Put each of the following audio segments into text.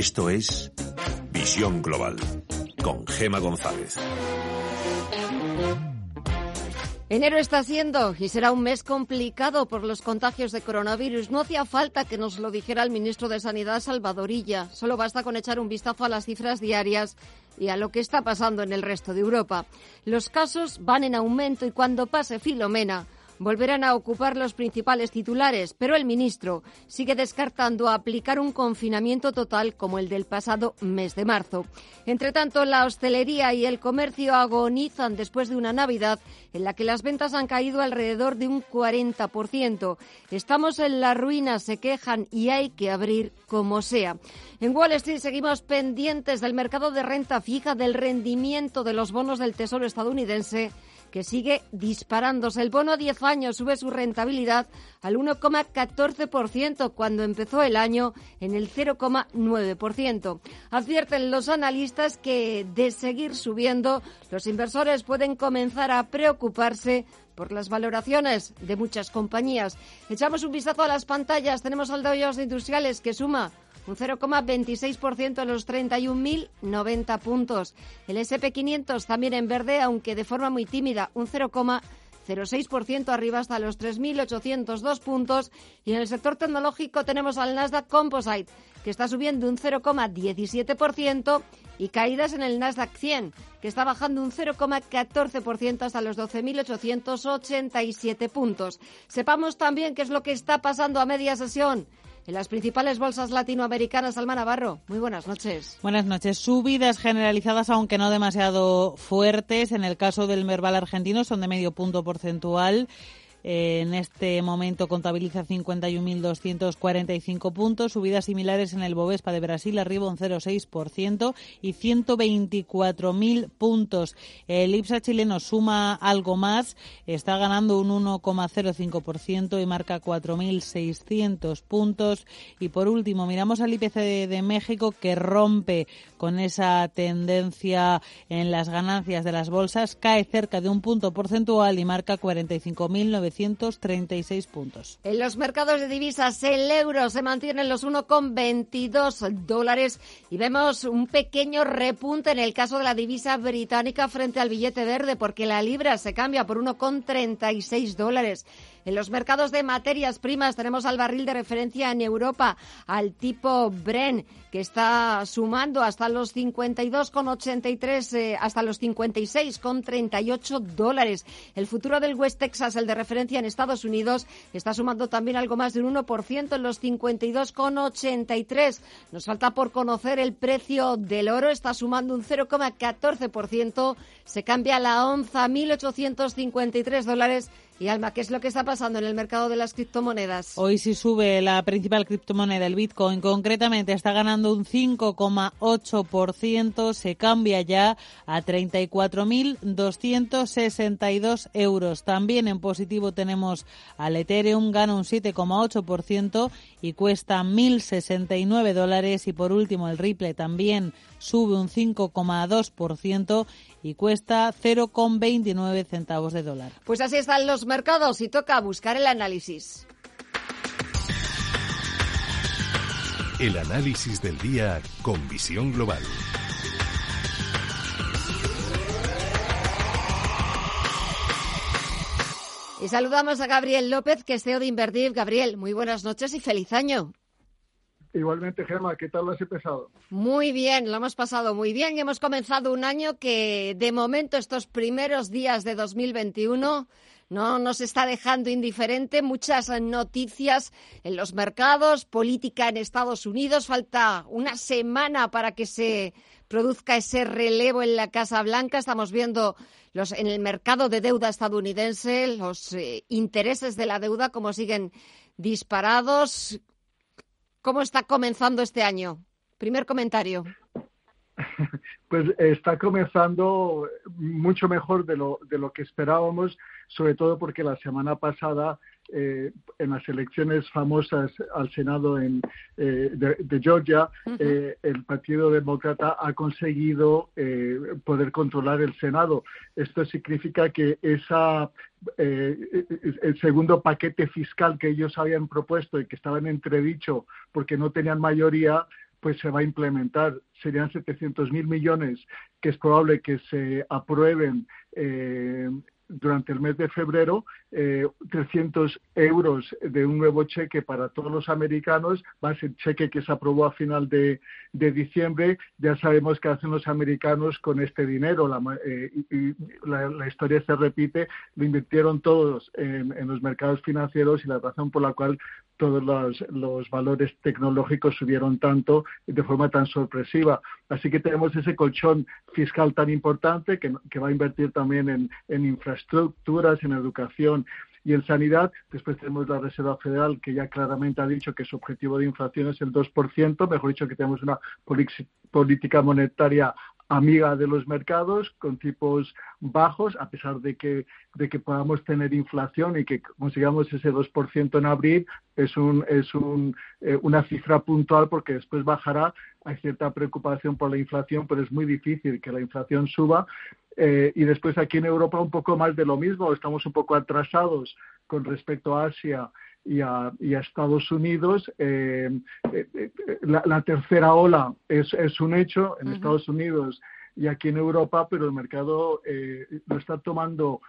Esto es Visión Global con Gema González. Enero está siendo y será un mes complicado por los contagios de coronavirus. No hacía falta que nos lo dijera el ministro de Sanidad, Salvadorilla. Solo basta con echar un vistazo a las cifras diarias y a lo que está pasando en el resto de Europa. Los casos van en aumento y cuando pase Filomena, volverán a ocupar los principales titulares, pero el ministro sigue descartando aplicar un confinamiento total como el del pasado mes de marzo. Entre tanto, la hostelería y el comercio agonizan después de una Navidad en la que las ventas han caído alrededor de un 40%. Estamos en la ruina, se quejan y hay que abrir como sea. En Wall Street seguimos pendientes del mercado de renta fija, del rendimiento de los bonos del Tesoro estadounidense que sigue disparándose. El bono a 10 años sube su rentabilidad al 1,14% cuando empezó el año en el 0,9%. Advierten los analistas que de seguir subiendo, los inversores pueden comenzar a preocuparse por las valoraciones de muchas compañías. Echamos un vistazo a las pantallas. Tenemos al Dow Industriales que suma un 0,26% en los 31.090 puntos. El SP500 también en verde, aunque de forma muy tímida, un 0,06% arriba hasta los 3.802 puntos. Y en el sector tecnológico tenemos al Nasdaq Composite, que está subiendo un 0,17% y caídas en el Nasdaq 100, que está bajando un 0,14% hasta los 12.887 puntos. Sepamos también qué es lo que está pasando a media sesión las principales bolsas latinoamericanas. Alma Navarro, muy buenas noches. Buenas noches. Subidas generalizadas, aunque no demasiado fuertes. En el caso del Merval argentino son de medio punto porcentual en este momento contabiliza 51.245 puntos, subidas similares en el Bovespa de Brasil, arriba un 0,6% y 124.000 puntos. El IPSA chileno suma algo más, está ganando un 1,05% y marca 4.600 puntos. Y por último, miramos al IPC de, de México que rompe con esa tendencia en las ganancias de las bolsas, cae cerca de un punto porcentual y marca 45.900 936 puntos. En los mercados de divisas, el euro se mantiene en los 1,22 dólares y vemos un pequeño repunte en el caso de la divisa británica frente al billete verde porque la libra se cambia por 1,36 dólares. En los mercados de materias primas tenemos al barril de referencia en Europa, al tipo Bren, que está sumando hasta los 52,83, eh, hasta los 56,38 dólares. El futuro del West Texas, el de referencia en Estados Unidos, está sumando también algo más de un 1% en los 52,83. Nos falta por conocer el precio del oro, está sumando un 0,14%, se cambia la onza 1.853 dólares y Alma, ¿qué es lo que está pasando en el mercado de las criptomonedas? Hoy sí sube la principal criptomoneda, el Bitcoin, concretamente está ganando un 5,8%, se cambia ya a 34.262 euros. También en positivo tenemos al Ethereum, gana un 7,8% y cuesta 1.069 dólares. Y por último, el Ripple también sube un 5,2% y cuesta 0,29 centavos de dólar. Pues así están los mercados y toca buscar el análisis. El análisis del día con visión global. Y saludamos a Gabriel López, que es CEO de Invertir. Gabriel, muy buenas noches y feliz año. Igualmente, Gemma, ¿qué tal lo has empezado? Muy bien, lo hemos pasado muy bien hemos comenzado un año que, de momento, estos primeros días de 2021 no nos está dejando indiferente. Muchas noticias en los mercados, política en Estados Unidos. Falta una semana para que se produzca ese relevo en la Casa Blanca. Estamos viendo los, en el mercado de deuda estadounidense los eh, intereses de la deuda como siguen disparados. ¿Cómo está comenzando este año? Primer comentario. Pues está comenzando mucho mejor de lo, de lo que esperábamos, sobre todo porque la semana pasada eh, en las elecciones famosas al Senado en, eh, de, Georgia, eh, el Partido Demócrata ha conseguido poder controlar el Senado. Esto significa que esa el segundo paquete fiscal que ellos habían propuesto y que estaba en entredicho porque no tenían mayoría, pues se va a implementar. Serían 700.000 millones que es probable que se aprueben eh, durante el mes de febrero eh, 300 euros de un nuevo cheque para todos los americanos, va a ser cheque que se aprobó a final de, diciembre. Ya sabemos qué hacen los americanos con este dinero. La, eh, la, historia se repite, lo invirtieron todos en, los mercados financieros y la razón por la cual todos los, los, valores tecnológicos subieron tanto de forma tan sorpresiva. Así que tenemos ese colchón fiscal tan importante que, va a invertir también en, en infraestructuras, en educación y en sanidad. Después tenemos la Reserva Federal que ya claramente ha dicho que su objetivo de inflación es el 2%, mejor dicho que tenemos una política monetaria amiga de los mercados con tipos bajos, a pesar de que, de que podamos tener inflación y que consigamos ese 2% en abril, es, un, es un, eh, una cifra puntual porque después bajará. Hay cierta preocupación por la inflación, pero es muy difícil que la inflación suba. Eh, y después aquí en Europa un poco más de lo mismo, estamos un poco atrasados con respecto a Asia y a, Estados Unidos. Eh, eh, eh, la, tercera ola es, un hecho en Estados Unidos y aquí en Europa, pero el mercado lo está tomando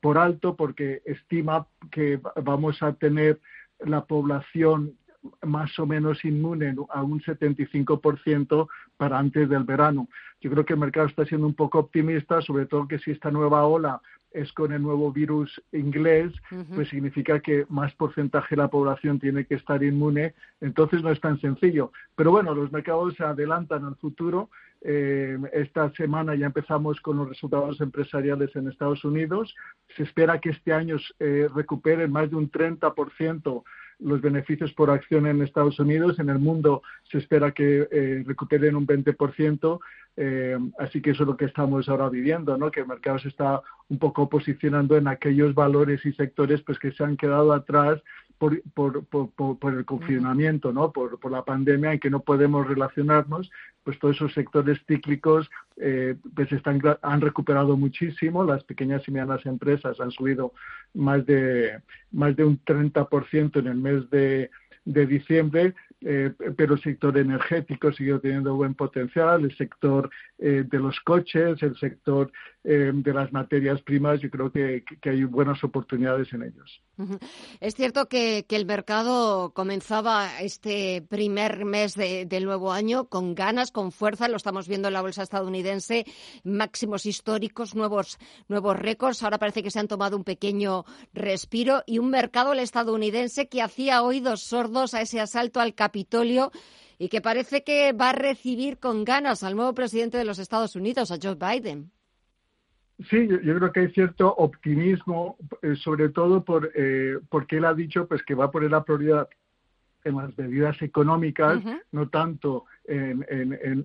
por alto porque estima que vamos a tener la población más o menos inmune a un 75% para antes del verano. Yo creo que el mercado está siendo un poco optimista, sobre todo que si esta nueva ola es con el nuevo virus inglés, pues significa que más porcentaje de la población tiene que estar inmune, entonces no es tan sencillo. Pero bueno, los mercados se adelantan al futuro. Eh, esta semana ya empezamos con los resultados empresariales en Estados Unidos. Se espera que este año eh, recuperen más de un 30% los beneficios por acción en Estados Unidos. En el mundo se espera que eh, recuperen un 20%. Eh, así que eso es lo que estamos ahora viviendo, ¿no? que el mercado se está un poco posicionando en aquellos valores y sectores pues, que se han quedado atrás por, por, por, por el confinamiento, ¿no? Por, la pandemia en que no podemos relacionarnos, pues todos esos sectores cíclicos eh, pues están, han recuperado muchísimo, las pequeñas y medianas empresas han subido más de, más de un 30% en el mes de, de diciembre, eh, pero el sector energético sigue teniendo buen potencial, el sector eh, de los coches, el sector eh, de las materias primas, yo creo que, hay buenas oportunidades en ellos. Es cierto que, el mercado comenzaba este primer mes del nuevo año con ganas, con fuerza, lo estamos viendo en la bolsa estadounidense, máximos históricos, nuevos, nuevos récords, ahora parece que se han tomado un pequeño respiro y un mercado el estadounidense que hacía oídos sordos a ese asalto al Capitolio y que parece que va a recibir con ganas al nuevo presidente de los Estados Unidos, a Joe Biden. Sí, yo, creo que hay cierto optimismo, eh, sobre todo por, eh, porque él ha dicho pues que va a poner la prioridad en las medidas económicas, no tanto en,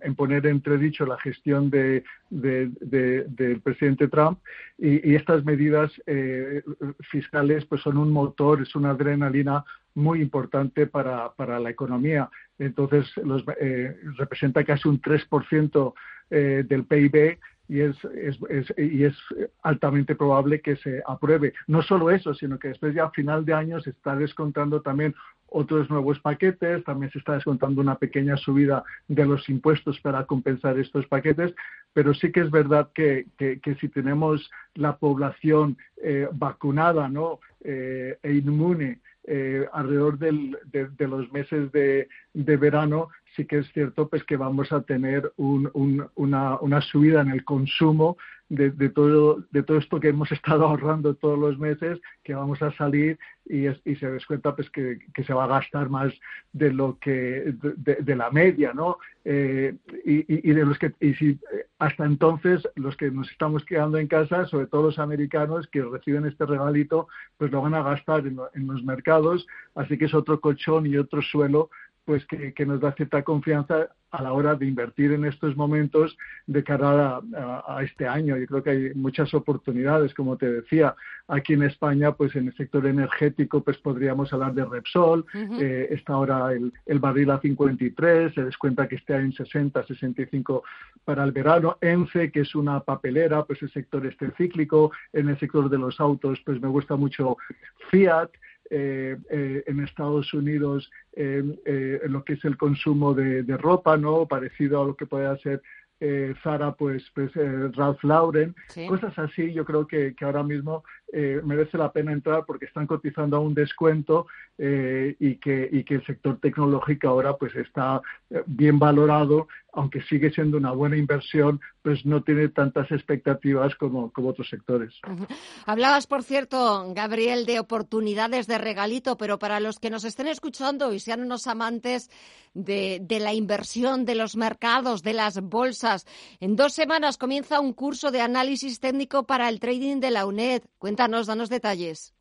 en, poner entredicho la gestión de, del presidente Trump. Y, estas medidas eh, fiscales pues son un motor, es una adrenalina muy importante para, para la economía. Entonces, los, eh, representa casi un 3% eh, del PIB y es, es, y es altamente probable que se apruebe. No solo eso, sino que después ya a final de año se está descontando también otros nuevos paquetes, también se está descontando una pequeña subida de los impuestos para compensar estos paquetes, pero sí que es verdad que, que, si tenemos la población eh, vacunada ¿no? Eh, e inmune eh, alrededor del, de, los meses de, de verano, sí que es cierto pues que vamos a tener un, una, una, subida en el consumo de, de, todo, de todo esto que hemos estado ahorrando todos los meses, que vamos a salir y, y se descuenta pues que, se va a gastar más de lo que de, la media, ¿no? Eh, y, y, de los que y si hasta entonces los que nos estamos quedando en casa, sobre todo los americanos que reciben este regalito, pues lo van a gastar en, en los mercados, así que es otro colchón y otro suelo pues que, nos da cierta confianza a la hora de invertir en estos momentos de cara a, este año. Yo creo que hay muchas oportunidades, como te decía, aquí en España, pues en el sector energético, pues podríamos hablar de Repsol, eh, está ahora el, el, barril a 53, se descuenta que esté en 60, 65 para el verano, ENCE, que es una papelera, pues el sector este cíclico, en el sector de los autos, pues me gusta mucho Fiat, en Estados Unidos en lo que es el consumo de, de, ropa, ¿no? Parecido a lo que puede ser eh, Zara, pues, pues eh, Ralph Lauren, cosas así, yo creo que, que ahora mismo eh, merece la pena entrar porque están cotizando a un descuento eh, y, que, y que el sector tecnológico ahora pues está bien valorado, aunque sigue siendo una buena inversión, pues no tiene tantas expectativas como, como otros sectores. Hablabas, por cierto, Gabriel, de oportunidades de regalito, pero para los que nos estén escuchando y sean unos amantes de, de la inversión, de los mercados, de las bolsas, en dos semanas comienza un curso de análisis técnico para el trading de la UNED. Cuéntanos, danos detalles.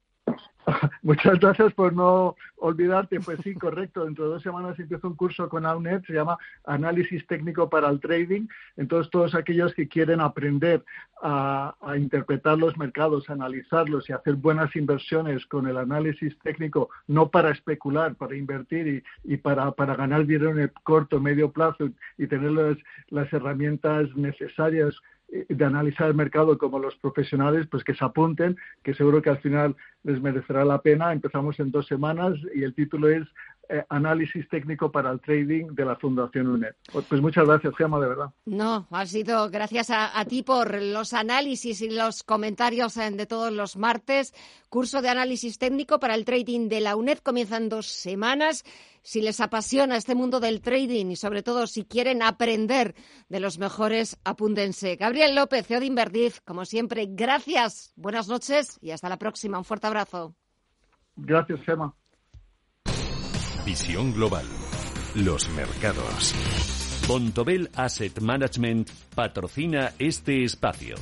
Muchas gracias por no olvidarte. Pues sí, correcto. Dentro de dos semanas empieza un curso con AUNET, se llama Análisis Técnico para el Trading. Entonces, todos aquellos que quieren aprender a, interpretar los mercados, analizarlos y hacer buenas inversiones con el análisis técnico, no para especular, para invertir y, para, ganar dinero en el corto, medio plazo y tener las herramientas necesarias de analizar el mercado como los profesionales, pues que se apunten, que seguro que al final les merecerá la pena. Empezamos en dos semanas y el título es eh, análisis técnico para el trading de la Fundación UNED. Pues, pues muchas gracias, Gemma, de verdad. No, ha sido gracias a, ti por los análisis y los comentarios de todos los martes. Curso de análisis técnico para el trading de la UNED comienza en dos semanas. Si les apasiona este mundo del trading y sobre todo si quieren aprender de los mejores, apúntense. Gabriel López, CEO de Inverdiz, como siempre, gracias, buenas noches y hasta la próxima. Un fuerte abrazo. Gracias, Gemma. Visión global. Los mercados. Bontobel Asset Management patrocina este espacio.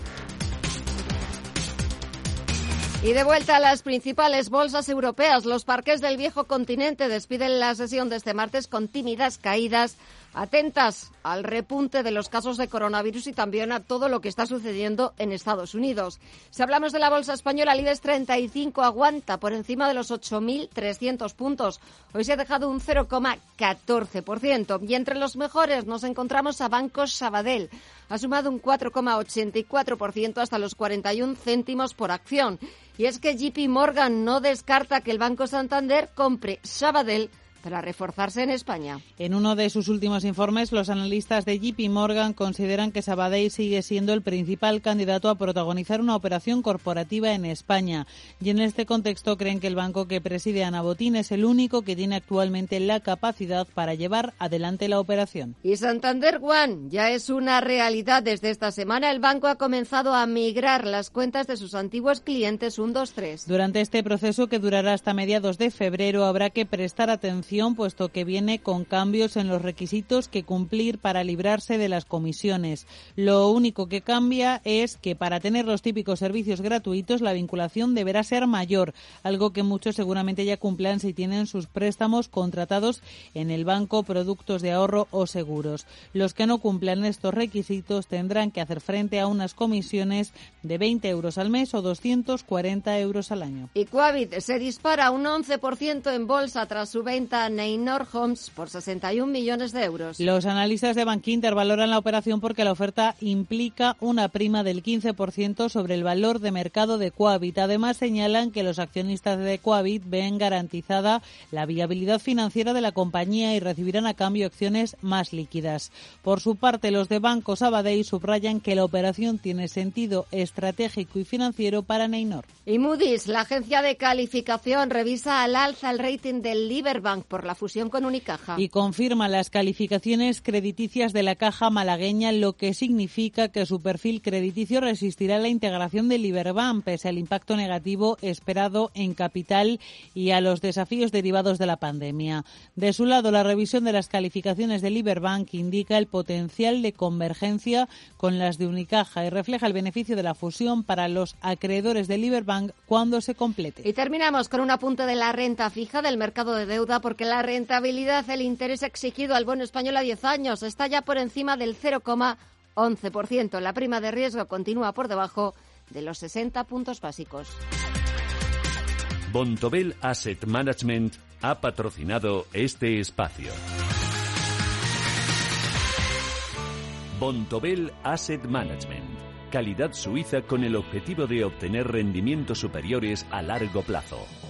Y de vuelta a las principales bolsas europeas, los parques del viejo continente despiden la sesión de este martes con tímidas caídas atentas al repunte de los casos de coronavirus y también a todo lo que está sucediendo en Estados Unidos. Si hablamos de la bolsa española, el IBEX 35 aguanta por encima de los 8.300 puntos. Hoy se ha dejado un 0,14%. Y entre los mejores nos encontramos a Banco Sabadell. Ha sumado un 4,84% hasta los 41 céntimos por acción. Y es que JP Morgan no descarta que el Banco Santander compre Sabadell para reforzarse en España. En uno de sus últimos informes, los analistas de JP Morgan consideran que Sabadell sigue siendo el principal candidato a protagonizar una operación corporativa en España. Y en este contexto creen que el banco que preside Ana Botín es el único que tiene actualmente la capacidad para llevar adelante la operación. Y Santander One ya es una realidad. Desde esta semana el banco ha comenzado a migrar las cuentas de sus antiguos clientes 1, 2, 3. Durante este proceso que durará hasta mediados de febrero habrá que prestar atención puesto que viene con cambios en los requisitos que cumplir para librarse de las comisiones. Lo único que cambia es que para tener los típicos servicios gratuitos la vinculación deberá ser mayor, algo que muchos seguramente ya cumplan si tienen sus préstamos contratados en el banco, productos de ahorro o seguros. Los que no cumplan estos requisitos tendrán que hacer frente a unas comisiones de 20 euros al mes o 240 euros al año. Y Coavit se dispara un 11% en bolsa tras su venta Neynor Homes por 61 millones de euros. Los analistas de Bankinter valoran la operación porque la oferta implica una prima del 15% sobre el valor de mercado de Coavit. Además, señalan que los accionistas de Coavit ven garantizada la viabilidad financiera de la compañía y recibirán a cambio acciones más líquidas. Por su parte, los de Banco Sabadell subrayan que la operación tiene sentido estratégico y financiero para Neynor. Y Moody's, la agencia de calificación, revisa al alza el rating del Liberbank por la fusión con Unicaja. Y confirma las calificaciones crediticias de la caja malagueña, lo que significa que su perfil crediticio resistirá la integración de Liberbank, pese al impacto negativo esperado en capital y a los desafíos derivados de la pandemia. De su lado, la revisión de las calificaciones de Liberbank indica el potencial de convergencia con las de Unicaja y refleja el beneficio de la fusión para los acreedores de Liberbank cuando se complete. Y terminamos con un apunte de la renta fija del mercado de deuda porque la rentabilidad, el interés exigido al bono español a 10 años está ya por encima del 0,11%. La prima de riesgo continúa por debajo de los 60 puntos básicos. Bontobel Asset Management ha patrocinado este espacio. Bontobel Asset Management calidad suiza con el objetivo de obtener rendimientos superiores a largo plazo.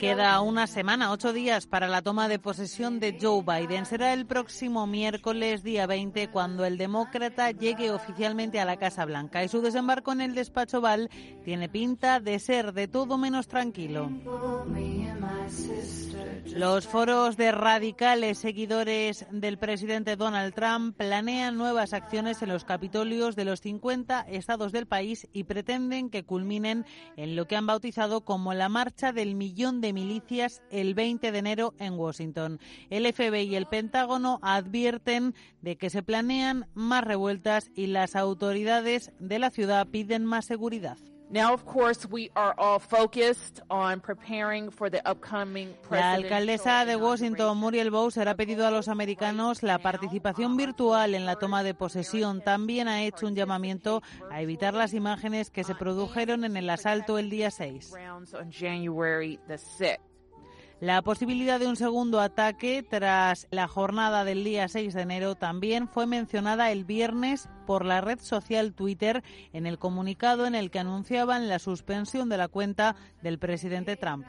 Queda una semana, ocho días para la toma de posesión de Joe Biden. Será el próximo miércoles, día 20, cuando el demócrata llegue oficialmente a la Casa Blanca. Y su desembarco en el despacho Val tiene pinta de ser de todo menos tranquilo. Los foros de radicales seguidores del presidente Donald Trump planean nuevas acciones en los capitolios de los 50 estados del país y pretenden que culminen en lo que han bautizado como la marcha del millón de milicias el 20 de enero en Washington. El FBI y el Pentágono advierten de que se planean más revueltas y las autoridades de la ciudad piden más seguridad. La alcaldesa de Washington, Muriel Bowser, ha pedido a los americanos la participación virtual en la toma de posesión. También ha hecho un llamamiento a evitar las imágenes que se produjeron en el asalto el día 6. La posibilidad de un segundo ataque tras la jornada del día 6 de enero también fue mencionada el viernes por la red social Twitter en el comunicado en el que anunciaban la suspensión de la cuenta del presidente Trump.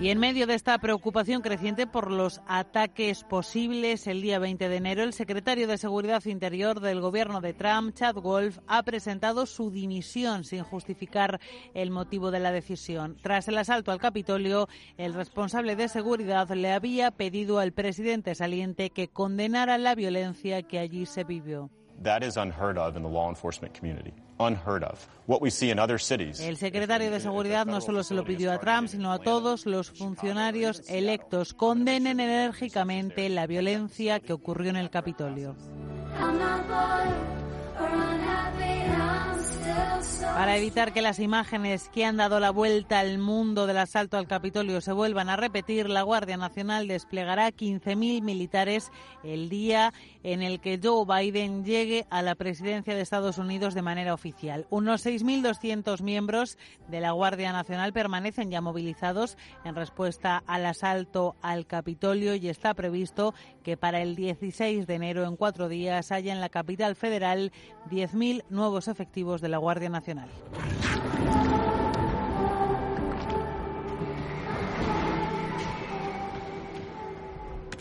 Y en medio de esta preocupación creciente por los ataques posibles el día 20 de enero, el secretario de Seguridad Interior del gobierno de Trump, Chad Wolf, ha presentado su dimisión sin justificar el motivo de la decisión. Tras el asalto al Capitolio, el responsable de seguridad le había pedido al presidente saliente que condenara la violencia que allí se vivió. El secretario de Seguridad no solo se lo pidió a Trump, sino a todos los funcionarios electos. Condenen enérgicamente la violencia que ocurrió en el Capitolio. Para evitar que las imágenes que han dado la vuelta al mundo del asalto al Capitolio se vuelvan a repetir, la Guardia Nacional desplegará 15.000 militares el día en el que Joe Biden llegue a la presidencia de Estados Unidos de manera oficial. Unos 6.200 miembros de la Guardia Nacional permanecen ya movilizados en respuesta al asalto al Capitolio y está previsto que para el 16 de enero, en cuatro días, haya en la capital federal 10.000 nuevos efectivos de la Guardia Nacional.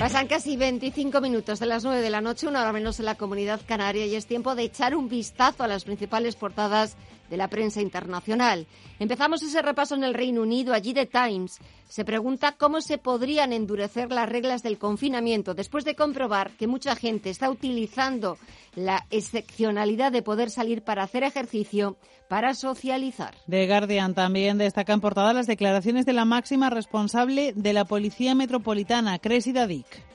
Pasan casi 25 minutos de las 9 de la noche, una hora menos en la comunidad canaria, y es tiempo de echar un vistazo a las principales portadas de la prensa internacional. Empezamos ese repaso en el Reino Unido. Allí The Times se pregunta cómo se podrían endurecer las reglas del confinamiento después de comprobar que mucha gente está utilizando la excepcionalidad de poder salir para hacer ejercicio para socializar. The Guardian también destaca en portada las declaraciones de la máxima responsable de la Policía Metropolitana, Cressida Dick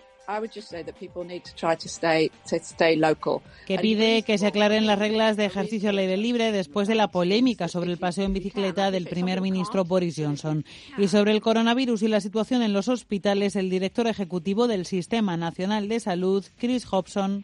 que pide que se aclaren las reglas de ejercicio al aire libre después de la polémica sobre el paseo en bicicleta del primer ministro Boris Johnson. Y sobre el coronavirus y la situación en los hospitales, el director ejecutivo del Sistema Nacional de Salud, Chris Hobson,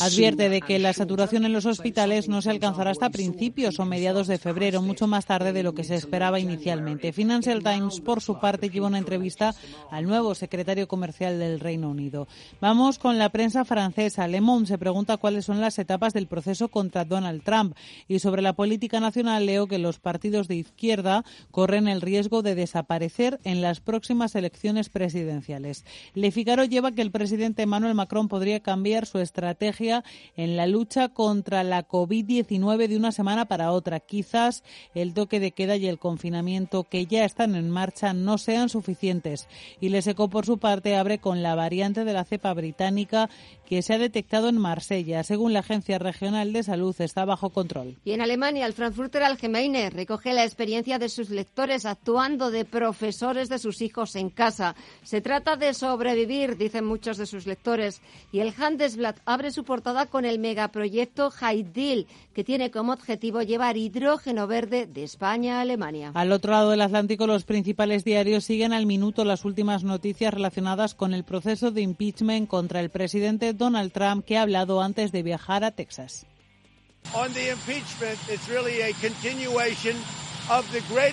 advierte de que la saturación en los hospitales no se alcanzará hasta principios o mediados de febrero, mucho más tarde de lo que se esperaba inicialmente. Financial Times, por su parte, lleva una entrevista al nuevo secretario comercial del Reino Unido. Vamos con la prensa francesa. Le Monde se pregunta cuáles son las etapas del proceso contra Donald Trump. Y sobre la política nacional leo que los partidos de izquierda corren el riesgo de desaparecer en las próximas elecciones presidenciales. Le Figaro lleva que el presidente Emmanuel Macron podría cambiar su estrategia en la lucha contra la COVID-19 de una semana para otra. Quizás el toque de queda y el confinamiento que ya están en marcha no sean suficientes. Y Le Seco, por su parte, abre con la variante de la cepa británica que se ha detectado en Marsella. Según la Agencia Regional de Salud, está bajo control. Y en Alemania, el Frankfurter Allgemeine recoge la experiencia de sus lectores actuando de profesores de sus hijos en casa. Se trata de sobrevivir, dicen muchos de sus lectores. Y el Handelsblatt abre su portada con el megaproyecto Heidil, que tiene como objetivo llevar hidrógeno verde de España a Alemania. Al otro lado del Atlántico, los principales diarios siguen al minuto las últimas noticias relacionadas con el proceso de impeachment contra el presidente Donald Trump, que ha hablado antes de viajar a Texas.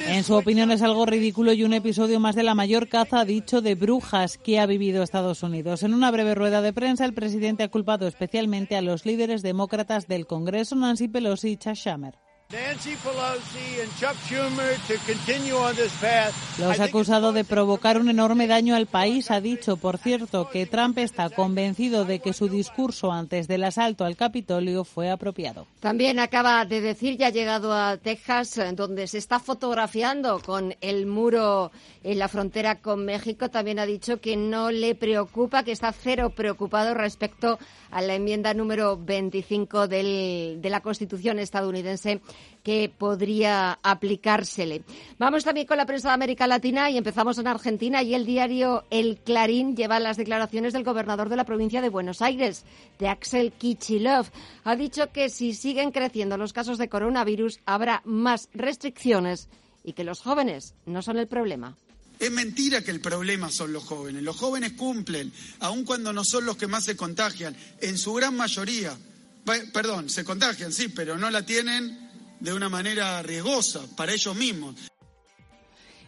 En su opinión es algo ridículo y un episodio más de la mayor caza, dicho, de brujas que ha vivido Estados Unidos. En una breve rueda de prensa, el presidente ha culpado especialmente a los líderes demócratas del Congreso, Nancy Pelosi y Chuck Schumer. Los ha acusado de provocar un enorme daño al país. Ha dicho, por cierto, que Trump está convencido de que su discurso antes del asalto al Capitolio fue apropiado. También acaba de decir, ya ha llegado a Texas, donde se está fotografiando con el muro en la frontera con México. También ha dicho que no le preocupa, que está cero preocupado respecto a la enmienda número 25 del, de la Constitución estadounidense que podría aplicársele. Vamos también con la prensa de América Latina y empezamos en Argentina y el diario El Clarín lleva las declaraciones del gobernador de la provincia de Buenos Aires, de Axel Kichilov. Ha dicho que si siguen creciendo los casos de coronavirus habrá más restricciones y que los jóvenes no son el problema. Es mentira que el problema son los jóvenes. Los jóvenes cumplen, aun cuando no son los que más se contagian, en su gran mayoría. Perdón, se contagian, sí, pero no la tienen de una manera riesgosa para ellos mismos.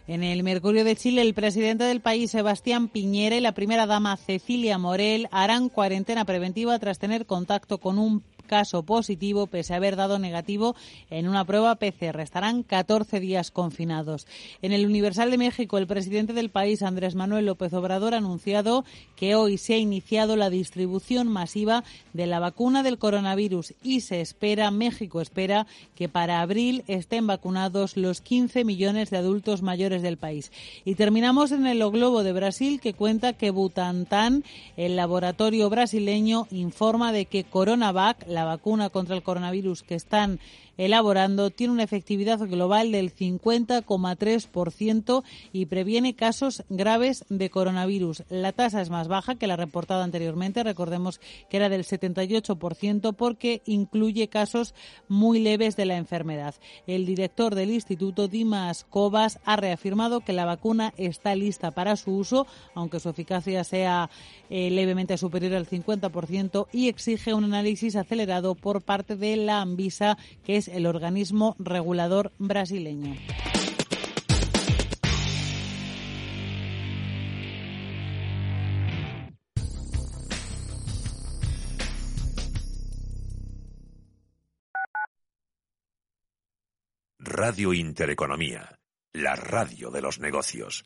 En el Mercurio de Chile, el presidente del país, Sebastián Piñera, y la primera dama, Cecilia Morel, harán cuarentena preventiva tras tener contacto con un caso positivo pese a haber dado negativo en una prueba PCR. Estarán 14 días confinados. En el Universal de México, el presidente del país, Andrés Manuel López Obrador, ha anunciado que hoy se ha iniciado la distribución masiva de la vacuna del coronavirus y se espera, México espera, que para abril estén vacunados los 15 millones de adultos mayores del país. Y terminamos en el Globo de Brasil, que cuenta que Butantan, el laboratorio brasileño, informa de que Coronavac, la vacuna contra el coronavirus que están elaborando tiene una efectividad global del 50,3% y previene casos graves de coronavirus. La tasa es más baja que la reportada anteriormente, recordemos que era del 78% porque incluye casos muy leves de la enfermedad. El director del instituto, Dimas Cobas, ha reafirmado que la vacuna está lista para su uso, aunque su eficacia sea eh, levemente superior al 50% y exige un análisis acelerado por parte de la Anvisa, que es el organismo regulador brasileño. Radio Intereconomía, la radio de los negocios.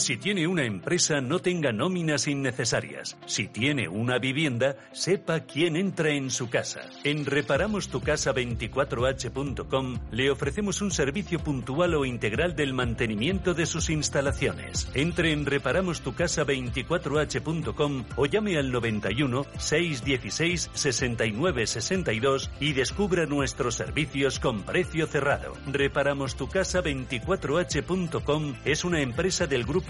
Si tiene una empresa, no tenga nóminas innecesarias. Si tiene una vivienda, sepa quién entra en su casa. En reparamostucasa24h.com le ofrecemos un servicio puntual o integral del mantenimiento de sus instalaciones. Entre en reparamostucasa24h.com o llame al 91 616 69 62 y descubra nuestros servicios con precio cerrado. Reparamostucasa24h.com es una empresa del grupo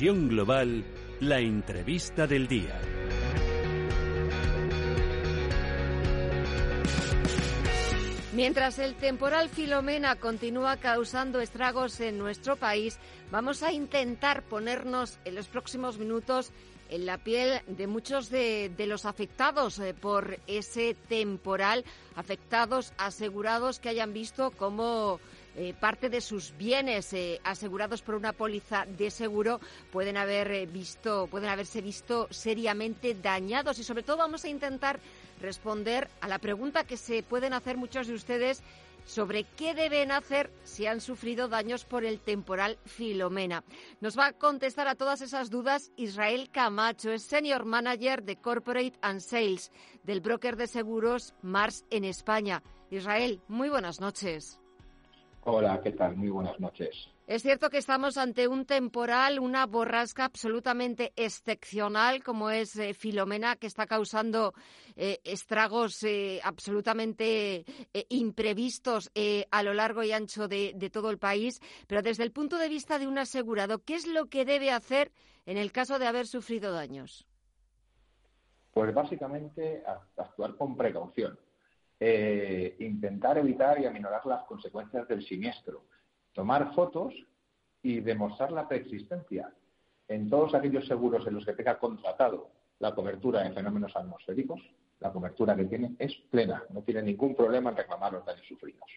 Global, la entrevista del día. Mientras el temporal Filomena continúa causando estragos en nuestro país, vamos a intentar ponernos en los próximos minutos en la piel de muchos de, los afectados eh, por ese temporal, afectados asegurados que hayan visto cómo eh, parte de sus bienes eh, asegurados por una póliza de seguro pueden haber visto, pueden haberse visto seriamente dañados y sobre todo vamos a intentar responder a la pregunta que se pueden hacer muchos de ustedes sobre qué deben hacer si han sufrido daños por el temporal Filomena. Nos va a contestar a todas esas dudas Israel Camacho, es Senior Manager de Corporate and Sales del broker de seguros Mars en España. Israel, muy buenas noches. Hola, ¿qué tal? Muy buenas noches. Es cierto que estamos ante un temporal, una borrasca absolutamente excepcional como es eh, Filomena, que está causando eh, estragos eh, absolutamente imprevistos a lo largo y ancho de, de, todo el país. Pero desde el punto de vista de un asegurado, ¿qué es lo que debe hacer en el caso de haber sufrido daños? Pues básicamente actuar con precaución, intentar evitar y aminorar las consecuencias del siniestro tomar fotos y demostrar la preexistencia. En todos aquellos seguros en los que tenga contratado la cobertura en fenómenos atmosféricos, la cobertura que tiene es plena, no tiene ningún problema en reclamar los daños sufridos.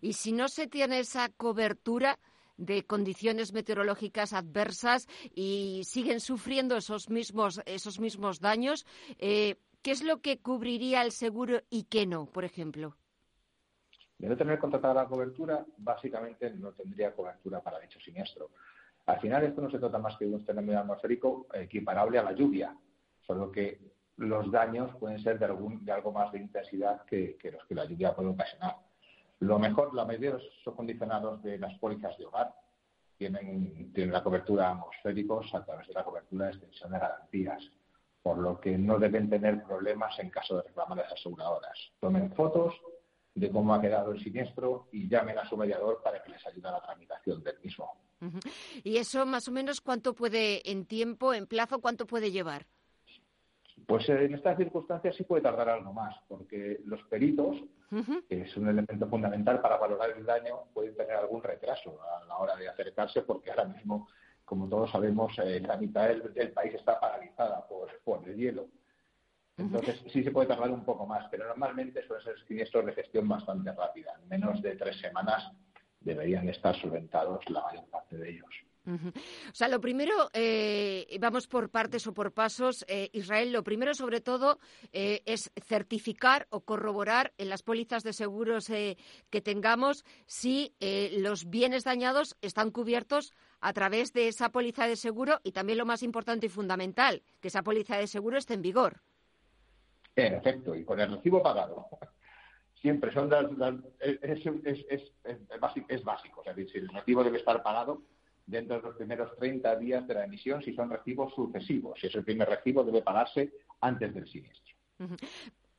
Y si no se tiene esa cobertura de condiciones meteorológicas adversas y siguen sufriendo esos mismos, esos mismos daños, eh, ¿qué es lo que cubriría el seguro y qué no, por ejemplo? De no tener contratada la cobertura, básicamente no tendría cobertura para dicho siniestro. Al final esto no se trata más que de un fenómeno atmosférico equiparable a la lluvia, solo que los daños pueden ser de, algún, de algo más de intensidad que, los que la lluvia puede ocasionar. Lo mejor, la mayoría de los condicionados de las pólizas de hogar tienen, tienen la cobertura atmosféricos a través de la cobertura de extensión de garantías, por lo que no deben tener problemas en caso de reclamar a las aseguradoras. Tomen fotos, de cómo ha quedado el siniestro y llamen a su mediador para que les ayude a la tramitación del mismo. ¿Y eso más o menos cuánto puede, en tiempo, en plazo, cuánto puede llevar? Pues en estas circunstancias sí puede tardar algo más, porque los peritos, que es un elemento fundamental para valorar el daño, pueden tener algún retraso a la hora de acercarse, porque ahora mismo, como todos sabemos, eh, la mitad del, país está paralizada por el hielo. Entonces sí se puede tardar un poco más, pero normalmente suelen ser siniestros de gestión bastante rápida. En menos de tres semanas deberían estar solventados la mayor parte de ellos. O sea, lo primero, eh, vamos por partes o por pasos, eh, Israel, lo primero sobre todo eh, es certificar o corroborar en las pólizas de seguros que tengamos si los bienes dañados están cubiertos a través de esa póliza de seguro y también lo más importante y fundamental, que esa póliza de seguro esté en vigor. En efecto, y con el recibo pagado. Siempre son es, es, es, básico, es decir, si el recibo debe estar pagado dentro de los primeros 30 días de la emisión si son recibos sucesivos. Si es el primer recibo, debe pagarse antes del siniestro.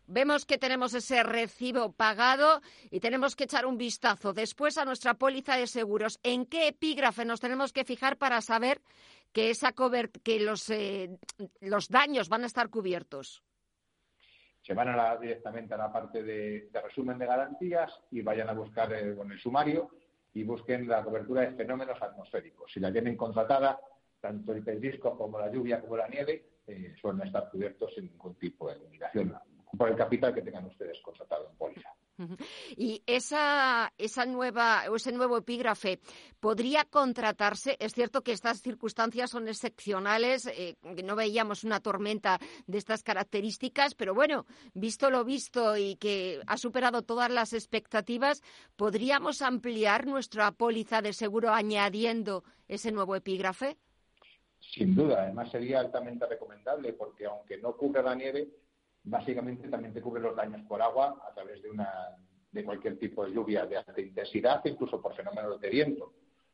vemos que tenemos ese recibo pagado y tenemos que echar un vistazo después a nuestra póliza de seguros. ¿En qué epígrafe nos tenemos que fijar para saber que, esa que los, eh, los daños van a estar cubiertos? Se van a directamente a la parte de, resumen de garantías y vayan a buscar eh, con el sumario y busquen la cobertura de fenómenos atmosféricos. Si la tienen contratada, tanto el pedrisco como la lluvia como la nieve eh, suelen estar cubiertos sin ningún tipo de limitación por el capital que tengan ustedes contratado en póliza. Y esa, esa nueva, ese nuevo epígrafe podría contratarse. Es cierto que estas circunstancias son excepcionales, eh, no veíamos una tormenta de estas características, pero bueno, visto lo visto y que ha superado todas las expectativas, ¿podríamos ampliar nuestra póliza de seguro añadiendo ese nuevo epígrafe? Sin duda, además sería altamente recomendable porque aunque no cubra la nieve, básicamente también te cubre los daños por agua a través de una de cualquier tipo de lluvia de alta intensidad, incluso por fenómenos de viento,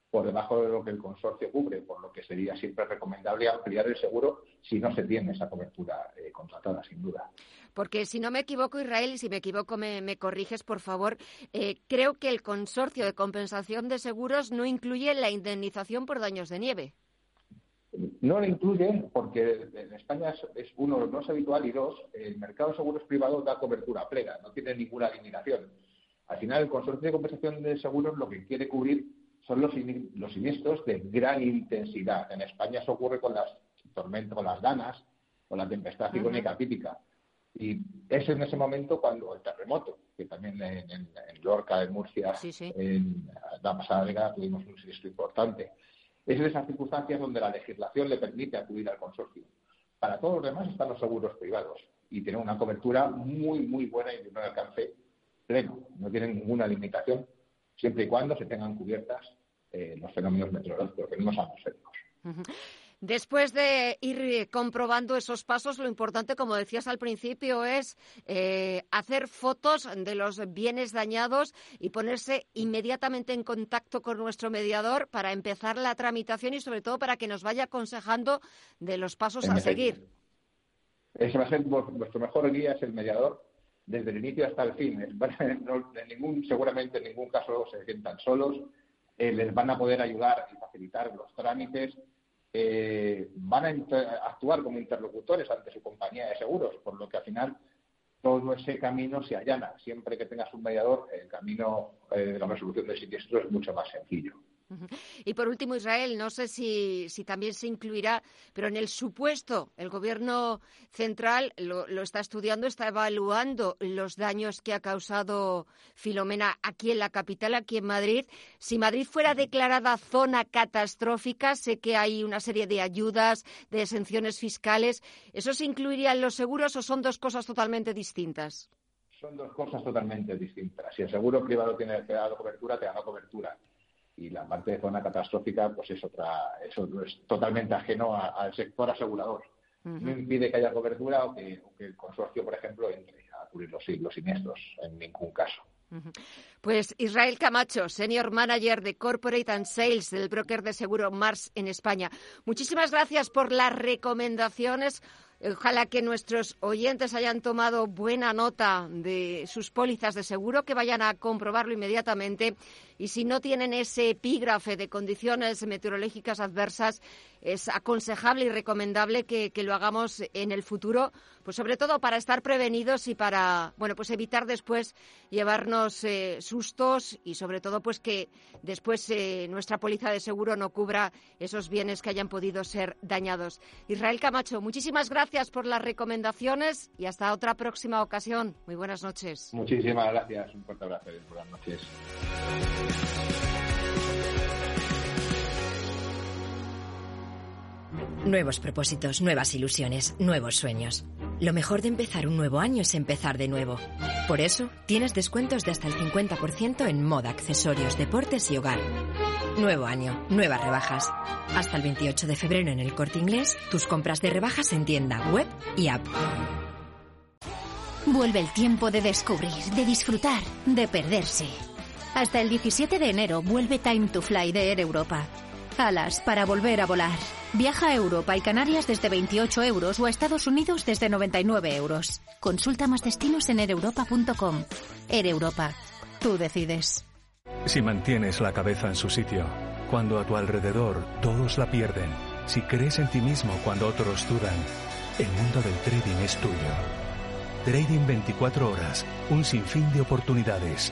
por debajo de lo que el consorcio cubre, por lo que sería siempre recomendable ampliar el seguro si no se tiene esa cobertura eh, contratada, sin duda. Porque si no me equivoco, Israel, y si me equivoco me, corriges, por favor, eh, creo que el consorcio de compensación de seguros no incluye la indemnización por daños de nieve. No lo incluye porque en España es, uno, no es habitual y dos, el mercado de seguros privados da cobertura plena, no tiene ninguna limitación. Al final, el consorcio de compensación de seguros lo que quiere cubrir son los, siniestros de gran intensidad. En España eso ocurre con las tormentas, con las danas, con la tempestad ciclónica típica. Y es en ese momento cuando el terremoto, que también en, Lorca, en Murcia, en la pasada década tuvimos un siniestro importante. Es en esas circunstancias donde la legislación le permite acudir al consorcio. Para todos los demás están los seguros privados y tienen una cobertura muy, muy buena y de un alcance pleno. No tienen ninguna limitación siempre y cuando se tengan cubiertas eh, los fenómenos meteorológicos, los fenómenos atmosféricos. Después de ir comprobando esos pasos, lo importante, como decías al principio, es eh, hacer fotos de los bienes dañados y ponerse inmediatamente en contacto con nuestro mediador para empezar la tramitación y, sobre todo, para que nos vaya aconsejando de los pasos a seguir. Ese va a ser vuestro mejor guía, es el mediador, desde el inicio hasta el fin. en ningún, seguramente en ningún caso se sientan solos. Eh, les van a poder ayudar y facilitar los trámites eh, van a actuar como interlocutores ante su compañía de seguros, por lo que al final todo ese camino se allana. Siempre que tengas un mediador, el camino eh, de la resolución de siniestro es mucho más sencillo. Y por último, Israel, no sé si, también se incluirá, pero en el supuesto, el Gobierno central lo, está estudiando, está evaluando los daños que ha causado Filomena aquí en la capital, aquí en Madrid. Si Madrid fuera declarada zona catastrófica, sé que hay una serie de ayudas, de exenciones fiscales. ¿Eso se incluiría en los seguros o son dos cosas totalmente distintas? Son dos cosas totalmente distintas. Si el seguro privado tiene que dar cobertura, te da cobertura y la parte de zona catastrófica pues es otra eso es totalmente ajeno al sector asegurador no impide que haya cobertura o que, el consorcio por ejemplo entre a cubrir los, los siniestros en ningún caso pues Israel Camacho, Senior Manager de Corporate and Sales del broker de seguro Mars en España. Muchísimas gracias por las recomendaciones. Ojalá que nuestros oyentes hayan tomado buena nota de sus pólizas de seguro, que vayan a comprobarlo inmediatamente. Y si no tienen ese epígrafe de condiciones meteorológicas adversas, es aconsejable y recomendable que, lo hagamos en el futuro, pues sobre todo para estar prevenidos y para, bueno, pues evitar después llevarnos eh, sustos y sobre todo pues que después eh, nuestra póliza de seguro no cubra esos bienes que hayan podido ser dañados. Israel Camacho, muchísimas gracias por las recomendaciones y hasta otra próxima ocasión. Muy buenas noches. Muchísimas gracias. Un fuerte abrazo y buenas noches. Nuevos propósitos, nuevas ilusiones, nuevos sueños. Lo mejor de empezar un nuevo año es empezar de nuevo. Por eso, tienes descuentos de hasta el 50% en moda, accesorios, deportes y hogar. Nuevo año, nuevas rebajas. Hasta el 28 de febrero en el corte inglés, tus compras de rebajas en tienda, web y app. Vuelve el tiempo de descubrir, de disfrutar, de perderse. Hasta el 17 de enero vuelve Time to Fly de Air Europa. Alas para volver a volar Viaja a Europa y Canarias desde 28 euros o a Estados Unidos desde 99 euros. Consulta más destinos en ereuropa.com. Air Europa. Tú decides. Si mantienes la cabeza en su sitio, cuando a tu alrededor todos la pierden, si crees en ti mismo cuando otros dudan, el mundo del trading es tuyo. Trading 24 horas, un sinfín de oportunidades.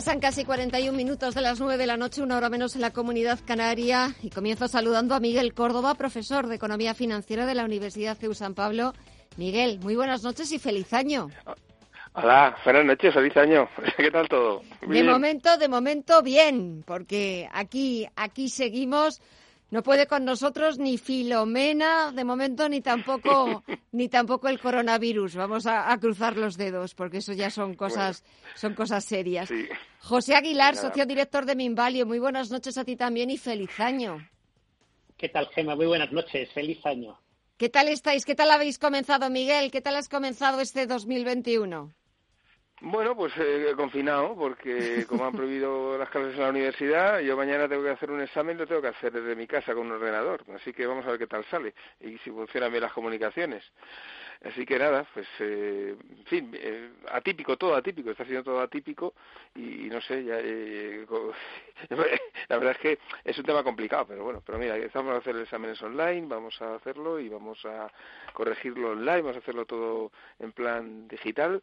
Pasan casi 41 minutos de las 9 de la noche, una hora menos en la comunidad canaria, y comienzo saludando a Miguel Córdoba, profesor de Economía Financiera de la Universidad CEU San Pablo. Miguel, muy buenas noches y feliz año. Hola, buenas noches, feliz año. ¿Qué tal todo? De momento, de momento bien, porque aquí, aquí seguimos no puede con nosotros ni Filomena, de momento, ni tampoco, ni tampoco el coronavirus. Vamos a, cruzar los dedos, porque eso ya son cosas, son cosas serias. José Aguilar, socio director de Minvalio, muy buenas noches a ti también y feliz año. ¿Qué tal, Gema? Muy buenas noches, feliz año. ¿Qué tal estáis? ¿Qué tal habéis comenzado, Miguel? ¿Qué tal has comenzado este 2021? Bueno, pues eh, confinado, porque como han prohibido las clases en la universidad, yo mañana tengo que hacer un examen, lo tengo que hacer desde mi casa con un ordenador. Así que vamos a ver qué tal sale y si funcionan bien las comunicaciones. Así que nada, pues, eh, en fin, eh, atípico, todo atípico, está siendo todo atípico y, no sé, ya, eh, la verdad es que es un tema complicado, pero bueno, pero mira, estamos a hacer exámenes online, vamos a hacerlo y vamos a corregirlo online, vamos a hacerlo todo en plan digital,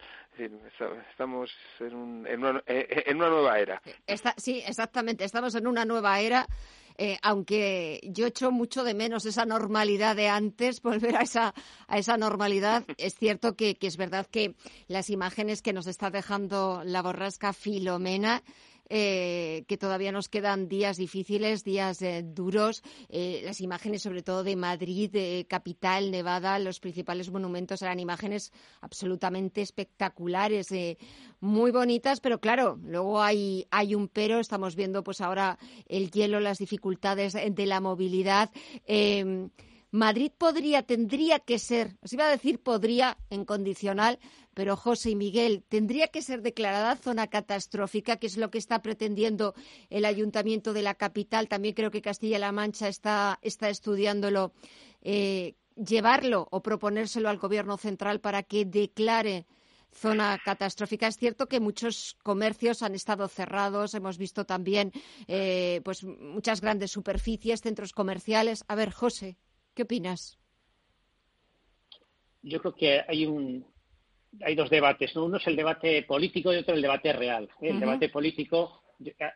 estamos en, un, en, una, en una nueva era. sí, exactamente, estamos en una nueva era eh, aunque yo echo mucho de menos esa normalidad de antes, volver a esa, a esa normalidad. Es cierto que, que es verdad que las imágenes que nos está dejando la borrasca Filomena eh, que todavía nos quedan días difíciles, días eh, duros. Eh, las imágenes, sobre todo de Madrid, capital, Nevada, los principales monumentos eran imágenes absolutamente espectaculares, muy bonitas, pero claro, luego hay, hay un pero. Estamos viendo, pues ahora el hielo, las dificultades de la movilidad. Madrid podría, tendría que ser, os iba a decir podría en condicional, pero José y Miguel, tendría que ser declarada zona catastrófica, que es lo que está pretendiendo el ayuntamiento de la capital. También creo que Castilla-La Mancha está, está estudiándolo. Eh, llevarlo o proponérselo al gobierno central para que declare zona catastrófica. Es cierto que muchos comercios han estado cerrados. Hemos visto también eh, pues muchas grandes superficies, centros comerciales. A ver, José. ¿Qué opinas? Yo creo que hay un hay dos debates, uno es el debate político y otro el debate real. El debate político,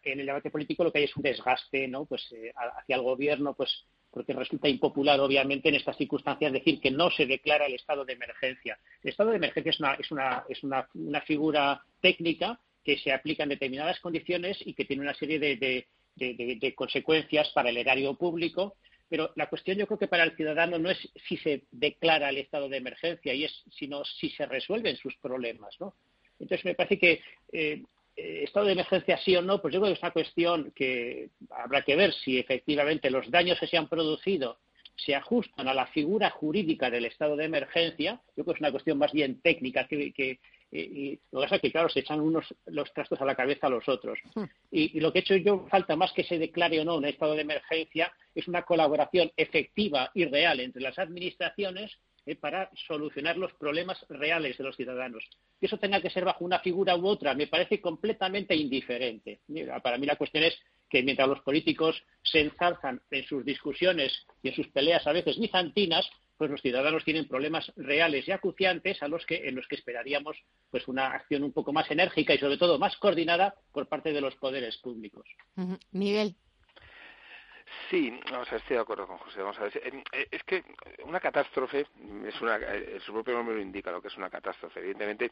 en el debate político lo que hay es un desgaste, ¿no? Pues eh, hacia el gobierno, pues porque resulta impopular, obviamente, en estas circunstancias decir que no se declara el estado de emergencia. El estado de emergencia es una, es una, es una, una figura técnica que se aplica en determinadas condiciones y que tiene una serie de, de, de consecuencias para el erario público pero la cuestión yo creo que para el ciudadano no es si se declara el estado de emergencia, y es sino si se resuelven sus problemas, ¿no? Entonces me parece que eh, eh, estado de emergencia sí o no, pues yo creo que es una cuestión que habrá que ver si efectivamente los daños que se han producido se ajustan a la figura jurídica del estado de emergencia. Yo creo que es una cuestión más bien técnica que, y, lo que pasa es que, claro, se echan unos los trastos a la cabeza a los otros. Hmm. Y, lo que he hecho yo, falta más que se declare o no un estado de emergencia, es una colaboración efectiva y real entre las administraciones eh, para solucionar los problemas reales de los ciudadanos. Que eso tenga que ser bajo una figura u otra me parece completamente indiferente. para mí la cuestión es que mientras los políticos se enzarzan en sus discusiones y en sus peleas a veces bizantinas, pues los ciudadanos tienen problemas reales y acuciantes a los que en los que esperaríamos pues una acción un poco más enérgica y sobre todo más coordinada por parte de los poderes públicos. Miguel. Sí, o sea, estoy de acuerdo con José. Vamos a ver, eh, es que una catástrofe es una, eh, su propio nombre lo indica lo que es una catástrofe. Evidentemente,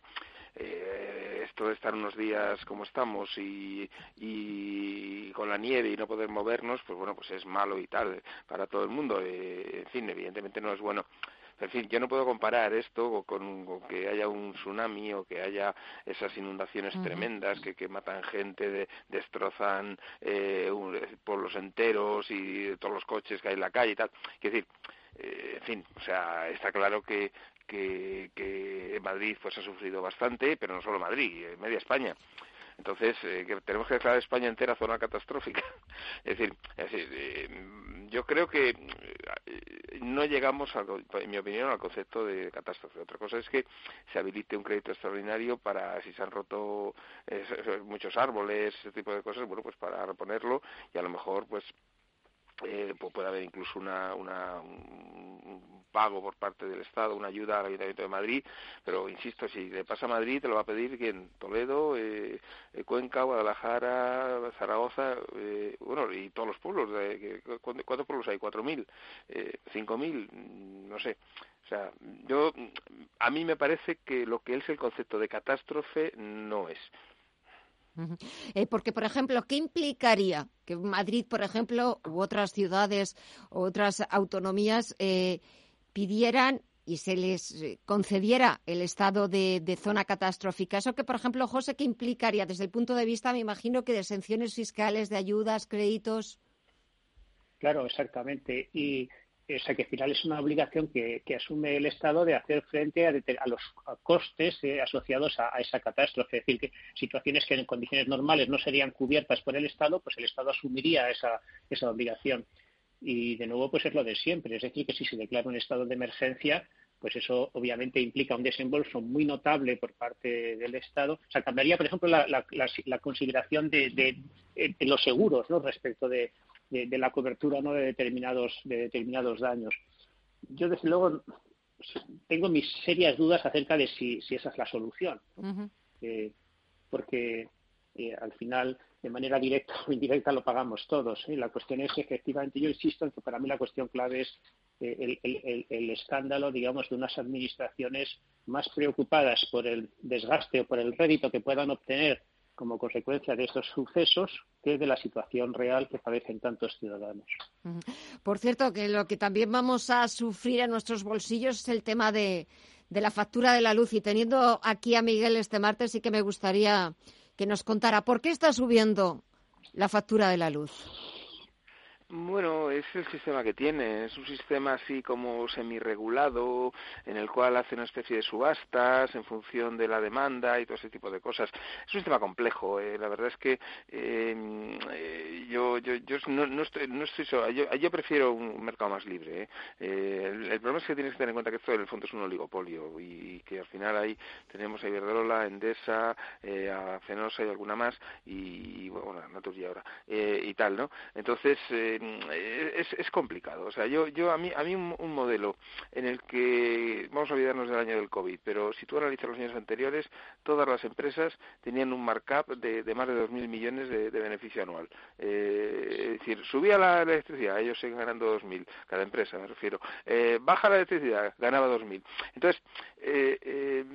eh, esto de estar unos días como estamos y, y con la nieve y no poder movernos, pues bueno, pues es malo y tal para todo el mundo. en fin, evidentemente no es bueno En fin, yo no puedo comparar esto con, que haya un tsunami o que haya esas inundaciones tremendas que, que matan gente, destrozan eh, pueblos enteros y todos los coches que hay en la calle y tal. Es decir, eh, en fin, o sea, está claro que, que, que Madrid pues ha sufrido bastante, pero no solo Madrid, eh, media España. Entonces, eh, que tenemos que declarar España entera zona catastrófica. es decir, eh, yo creo que eh, no llegamos, en mi opinión, al concepto de catástrofe. Otra cosa es que se habilite un crédito extraordinario para, si se han roto muchos árboles, ese tipo de cosas, bueno, pues para reponerlo y a lo mejor, pues eh, puede haber incluso una, una, un pago por parte del Estado, una ayuda al Ayuntamiento de Madrid, pero insisto, si le pasa a Madrid, te lo va a pedir quién, Toledo, eh, eh Cuenca, Guadalajara, Zaragoza, eh, bueno, y todos los pueblos. De, ¿Cuántos pueblos hay? ¿Cuatro mil? Eh, ¿Cinco mil? No sé. O sea, yo, a mí me parece que lo que es el concepto de catástrofe no es. Eh, porque, por ejemplo, ¿qué implicaría que Madrid, por ejemplo, u otras ciudades, u otras autonomías eh, pidieran y se les eh, concediera el estado de, zona catastrófica? Eso que, por ejemplo, José, ¿qué implicaría desde el punto de vista, me imagino, que de exenciones fiscales, de ayudas, créditos? Claro, exactamente. Y o sea que al final es una obligación que, asume el Estado de hacer frente a, los costes eh, asociados a, esa catástrofe. Es decir, que situaciones que en condiciones normales no serían cubiertas por el Estado, pues el Estado asumiría esa, esa obligación. Y de nuevo, pues es lo de siempre. Es decir, que si se declara un estado de emergencia, pues eso obviamente implica un desembolso muy notable por parte del Estado. O sea, cambiaría, por ejemplo, la, consideración de, de, los seguros ¿no? respecto de, de, la cobertura no de determinados de determinados daños. Yo desde luego tengo mis serias dudas acerca de si, si esa es la solución, eh, porque eh, al final de manera directa o indirecta lo pagamos todos. ¿eh? La cuestión es efectivamente, yo insisto en que para mí la cuestión clave es el, el, el, escándalo, digamos, de unas administraciones más preocupadas por el desgaste o por el rédito que puedan obtener como consecuencia de estos sucesos que de la situación real que padecen tantos ciudadanos. Por cierto, que lo que también vamos a sufrir en nuestros bolsillos es el tema de, de la factura de la luz. Y teniendo aquí a Miguel este martes, sí que me gustaría que nos contara por qué está subiendo la factura de la luz. Bueno, es el sistema que tiene. Es un sistema así como semi-regulado, en el cual hace una especie de subastas en función de la demanda y todo ese tipo de cosas. Es un sistema complejo. Eh. La verdad es que em, eh, yo, yo, yo no, no, estoy, no estoy yo, yo, prefiero un mercado más libre. ¿eh? eh el, problema es que tienes que tener en cuenta que esto en el fondo es un oligopolio y, que al final ahí tenemos a Iberdrola, Endesa, eh, a Fenosa y alguna más y, bueno, Naturgy ahora y tal, ¿no? Entonces es, es, complicado. O sea, yo, yo a mí, a mí un, modelo en el que, vamos a olvidarnos del año del COVID, pero si tú analizas los años anteriores, todas las empresas tenían un markup de, de más de 2.000 millones de, beneficio anual. Eh, es decir, subía la electricidad, ellos siguen ganando 2.000, cada empresa me refiero. Eh, baja la electricidad, ganaba 2.000. Entonces, eh, eh,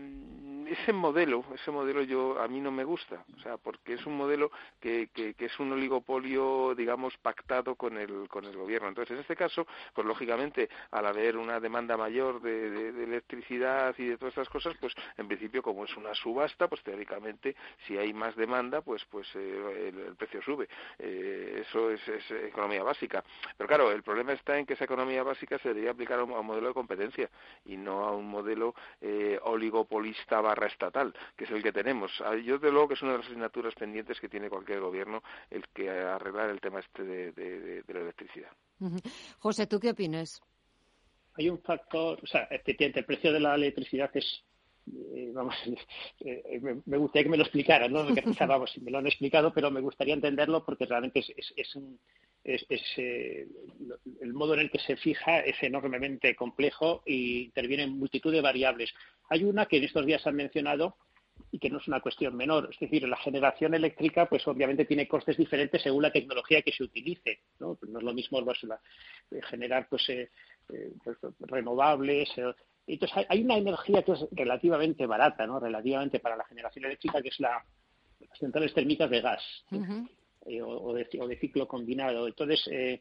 ese modelo, ese modelo yo a mí no me gusta, o sea, porque es un modelo que, que, que, es un oligopolio, digamos, pactado con el con el gobierno. Entonces, en este caso, pues lógicamente, al haber una demanda mayor de, de, electricidad y de todas estas cosas, pues en principio, como es una subasta, pues teóricamente, si hay más demanda, pues pues eh, el, precio sube. Eh, eso es, es, economía básica. Pero claro, el problema está en que esa economía básica se debería aplicar a un, modelo de competencia y no a un modelo eh, oligopolista barra estatal, que es el que tenemos. Ah, yo, de luego, que es una de las asignaturas pendientes que tiene cualquier gobierno el que arreglar el tema este de, la electricidad. José, ¿tú qué opinas? Hay un factor, o sea, efectivamente, el precio de la electricidad es eh, vamos, eh, me, gustaría que me lo explicara, ¿no? vamos, me lo han explicado, pero me gustaría entenderlo porque realmente es, es, un, es, eh, el modo en el que se fija es enormemente complejo y intervienen multitud de variables. Hay una que en estos días han mencionado y que no es una cuestión menor. Es decir, la generación eléctrica, pues obviamente tiene costes diferentes según la tecnología que se utilice. No, no es lo mismo pues, eh, generar pues, eh, pues, renovables. entonces, hay, una energía que es relativamente barata, ¿no? relativamente para la generación eléctrica, que es la, las centrales térmicas de gas. Eh, o, de, ciclo combinado. Entonces, eh,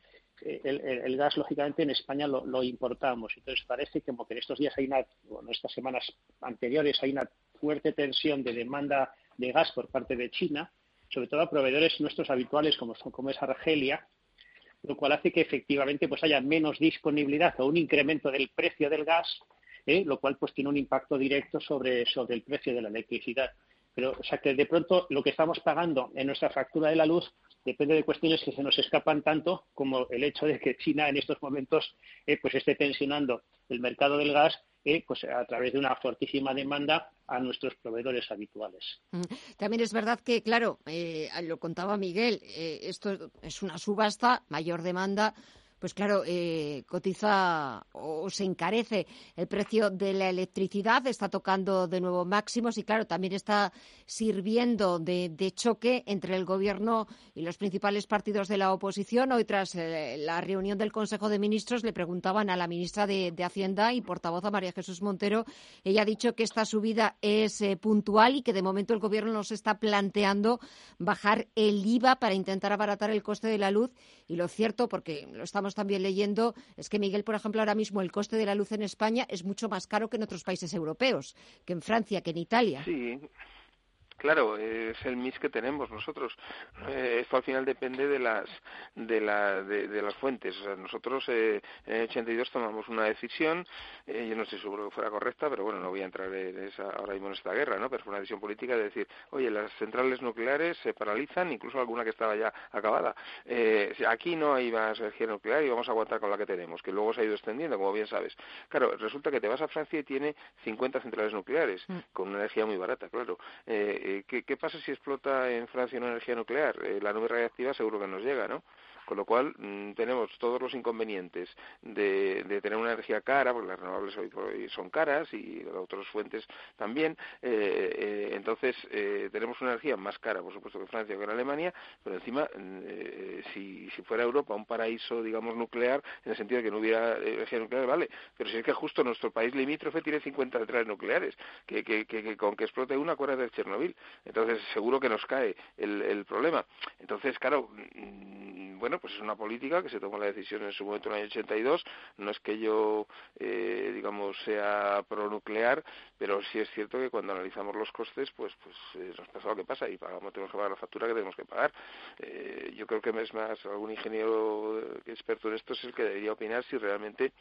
el, gas, lógicamente, en España lo, importamos. Entonces, parece como que en estos días hay una, bueno, estas semanas anteriores hay una fuerte tensión de demanda de gas por parte de China, sobre todo a proveedores nuestros habituales como, son, como es Argelia, lo cual hace que efectivamente pues haya menos disponibilidad o un incremento del precio del gas, ¿eh? lo cual pues tiene un impacto directo sobre, sobre el precio de la electricidad. Pero, o sea, que de pronto lo que estamos pagando en nuestra factura de la luz depende de cuestiones que se nos escapan tanto como el hecho de que China en estos momentos eh, pues esté tensionando el mercado del gas eh, pues a través de una fortísima demanda a nuestros proveedores habituales. Mm. También es verdad que, claro, eh, lo contaba Miguel, esto es una subasta, mayor demanda pues claro, eh, cotiza o se encarece el precio de la electricidad, está tocando de nuevo máximos y claro, también está sirviendo de, choque entre el Gobierno y los principales partidos de la oposición. Hoy, tras eh, la reunión del Consejo de Ministros, le preguntaban a la ministra de, Hacienda y portavoz a María Jesús Montero. Ella ha dicho que esta subida es eh, puntual y que de momento el Gobierno nos está planteando bajar el IVA para intentar abaratar el coste de la luz. Y lo cierto, porque lo estamos también leyendo es que, Miguel, por ejemplo, ahora mismo el coste de la luz en España es mucho más caro que en otros países europeos, que en Francia, que en Italia. Sí, Claro, es el mix que tenemos nosotros. Eh, esto al final depende de las de, la, de, las fuentes. O sea, nosotros eh, en el 82 tomamos una decisión, eh, yo no estoy seguro que fuera correcta, pero bueno, no voy a entrar en esa, ahora mismo en esta guerra, ¿no? Pero fue una decisión política de decir, oye, las centrales nucleares se paralizan, incluso alguna que estaba ya acabada. Eh, aquí no hay más energía nuclear y vamos a aguantar con la que tenemos, que luego se ha ido extendiendo, como bien sabes. Claro, resulta que te vas a Francia y tiene 50 centrales nucleares, mm. con una energía muy barata, claro. Eh, eh, ¿qué, pasa si explota en Francia una energía nuclear? Eh, la nube radiactiva seguro que nos llega, ¿no? Con lo cual mm, tenemos todos los inconvenientes de, tener una energía cara, porque las renovables hoy son caras y otras fuentes también. Eh, eh, entonces eh, tenemos una energía más cara, por supuesto, que Francia o que en Alemania, pero encima, mm, si, si fuera Europa un paraíso, digamos, nuclear, en el sentido de que no hubiera energía nuclear, vale. Pero si es que justo nuestro país limítrofe tiene 50 centrales nucleares, que, que, que, con que explote una, acuérdate de Chernobyl. Entonces seguro que nos cae el, el problema. Entonces, claro, mm, bueno, pues es una política que se tomó la decisión en su momento en el año 82. No es que yo, eh, digamos, sea pro-nuclear, pero sí es cierto que cuando analizamos los costes, pues, pues eh, nos pasa lo que pasa y pagamos, tenemos que pagar la factura que tenemos que pagar. Eh, yo creo que es más algún ingeniero experto en esto es el que debería opinar si realmente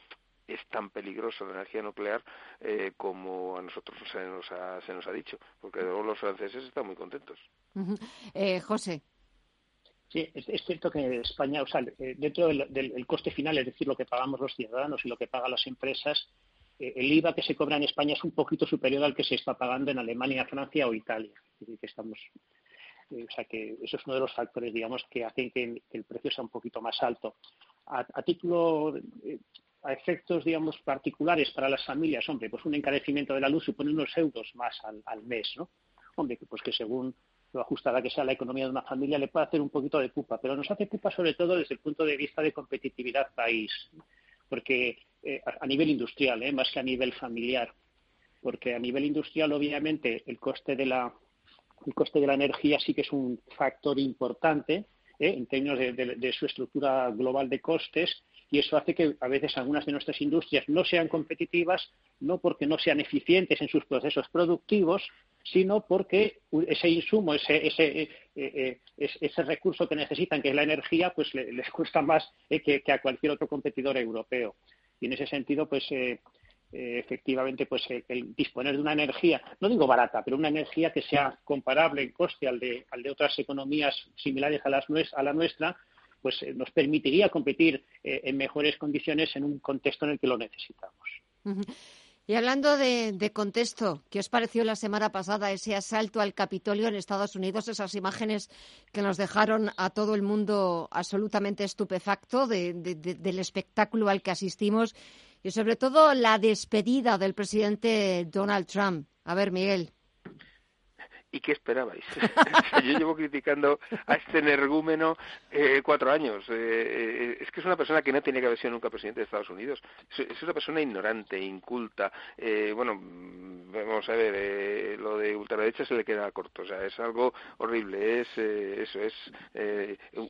es tan peligroso la energía nuclear como a nosotros se nos ha, se nos ha dicho, porque luego los franceses están muy contentos. José. Sí, es, cierto que España, o sea, eh, dentro del, coste final, es decir, lo que pagamos los ciudadanos y lo que pagan las empresas, eh, el IVA que se cobra en España es un poquito superior al que se está pagando en Alemania, Francia o Italia. Es decir, que estamos, eh, o sea, que eso es uno de los factores, digamos, que hacen que, el precio sea un poquito más alto. A, título, a efectos, digamos, particulares para las familias, hombre, pues un encarecimiento de la luz supone unos euros más al, al mes, ¿no? Hombre, pues que según lo ajustada que sea la economía de una familia, le puede hacer un poquito de pupa, pero nos hace pupa sobre todo desde el punto de vista de competitividad país, porque eh, a nivel industrial, eh, más que a nivel familiar, porque a nivel industrial obviamente el coste de la el coste de la energía sí que es un factor importante eh, en términos de, su estructura global de costes y eso hace que a veces algunas de nuestras industrias no sean competitivas, no porque no sean eficientes en sus procesos productivos, sino porque ese insumo, ese, ese, eh, eh, ese recurso que necesitan, que es la energía, pues les cuesta más eh, que, a cualquier otro competidor europeo. Y en ese sentido, pues efectivamente, pues el disponer de una energía, no digo barata, pero una energía que sea comparable en coste al de, al de otras economías similares a, las, a la nuestra, pues nos permitiría competir en mejores condiciones en un contexto en el que lo necesitamos. Y hablando de, contexto, ¿qué os pareció la semana pasada ese asalto al Capitolio en Estados Unidos, esas imágenes que nos dejaron a todo el mundo absolutamente estupefacto del espectáculo al que asistimos y sobre todo la despedida del presidente Donald Trump? A ver, Miguel. ¿Y qué esperabais? yo llevo criticando a este energúmeno eh, cuatro años. Eh, eh, es que es una persona que no tiene que haber sido nunca presidente de Estados Unidos. Es, una persona ignorante, inculta. bueno, vamos a ver, lo de ultraderecha se le queda corto. O sea, es algo horrible. Es eso, es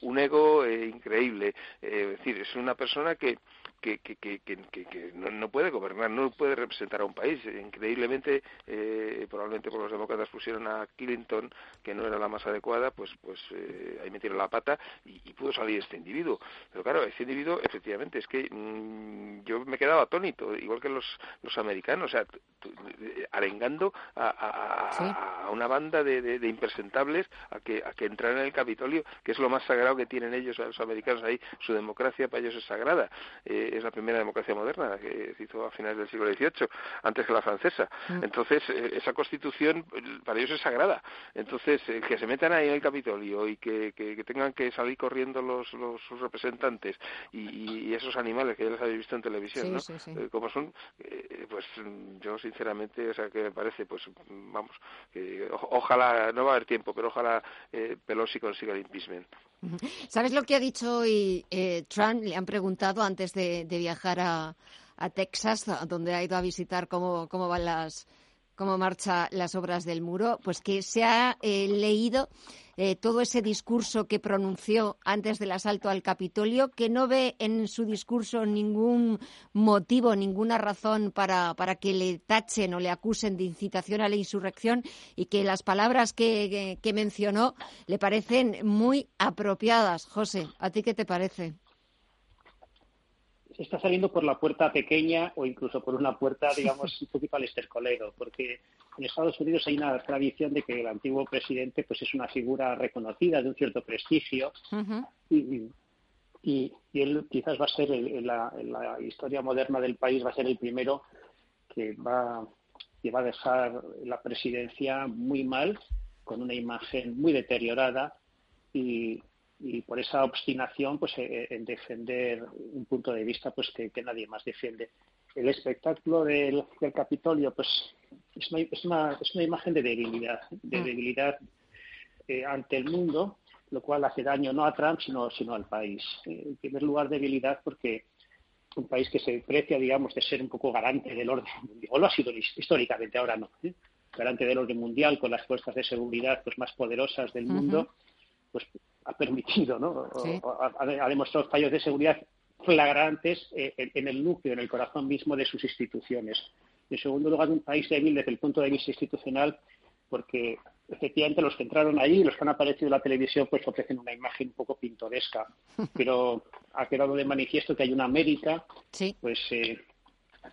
un ego increíble. es decir, es una persona que que, que, que, que no, puede gobernar, no puede representar a un país. Increíblemente, eh, probablemente por los demócratas pusieron a Clinton, que no era la más adecuada, pues, pues eh, ahí metieron la pata y, pudo salir este individuo. Pero claro, este individuo, efectivamente, es que mm, yo me he quedado atónito, igual que los, los americanos, o sea, arengando a, a, una banda de, de, impresentables a que, a que entraran en el Capitolio, que es lo más sagrado que tienen ellos, los americanos ahí, su democracia para ellos es sagrada. Eh, es la primera democracia moderna que se hizo a finales del siglo XVIII, antes que la francesa. Mm. Entonces, eh, esa constitución para ellos es sagrada. Entonces, eh, que se metan ahí en el Capitolio y que, tengan que salir corriendo los, los sus representantes y, esos animales que ya les habéis visto en televisión, ¿no? Eh, como son, pues yo sinceramente, o sea, que me parece, pues vamos, ojalá, no va a haber tiempo, pero ojalá Pelosi consiga el impeachment. ¿Sabes lo que ha dicho hoy Trump? Le han preguntado antes de, de, viajar a, a, Texas, donde ha ido a visitar cómo, cómo van las cómo marchan las obras del muro, pues que se ha eh, leído eh, todo ese discurso que pronunció antes del asalto al Capitolio, que no ve en su discurso ningún motivo, ninguna razón para, para que le tachen o le acusen de incitación a la insurrección y que las palabras que, que mencionó le parecen muy apropiadas. José, ¿a ti qué te parece? Está saliendo por la puerta pequeña o incluso por una puerta, digamos, un poquito al estercolero, porque en Estados Unidos hay una tradición de que el antiguo presidente pues es una figura reconocida de un cierto prestigio y, y, él quizás va a ser en, la, historia moderna del país va a ser el primero que va que va a dejar la presidencia muy mal con una imagen muy deteriorada y, y por esa obstinación pues eh, eh, en defender un punto de vista pues que, nadie más defiende. El espectáculo del, Capitolio pues es una, es una, es una imagen de debilidad de mm. debilidad eh, ante el mundo lo cual hace daño no a Trump sino sino al país. En primer lugar debilidad porque un país que se precia digamos de ser un poco garante del orden mundial o lo ha sido históricamente ahora no garante del orden mundial con las fuerzas de seguridad pues más poderosas del mundo pues ha permitido, ¿no? Ha, demostrado fallos de seguridad flagrantes eh, en, el núcleo, en el corazón mismo de sus instituciones. En segundo lugar, un país débil desde el punto de vista institucional, porque efectivamente los que entraron ahí, los que han aparecido en la televisión, pues ofrecen una imagen un poco pintoresca, pero ha quedado de manifiesto que hay una América, pues eh,